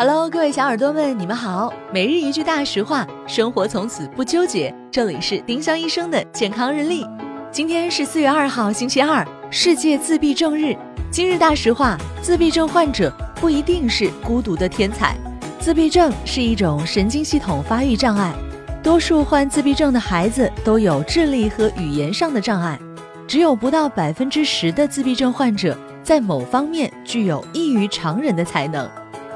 Hello，各位小耳朵们，你们好。每日一句大实话，生活从此不纠结。这里是丁香医生的健康日历。今天是四月二号，星期二，世界自闭症日。今日大实话：自闭症患者不一定是孤独的天才。自闭症是一种神经系统发育障碍，多数患自闭症的孩子都有智力和语言上的障碍，只有不到百分之十的自闭症患者在某方面具有异于常人的才能。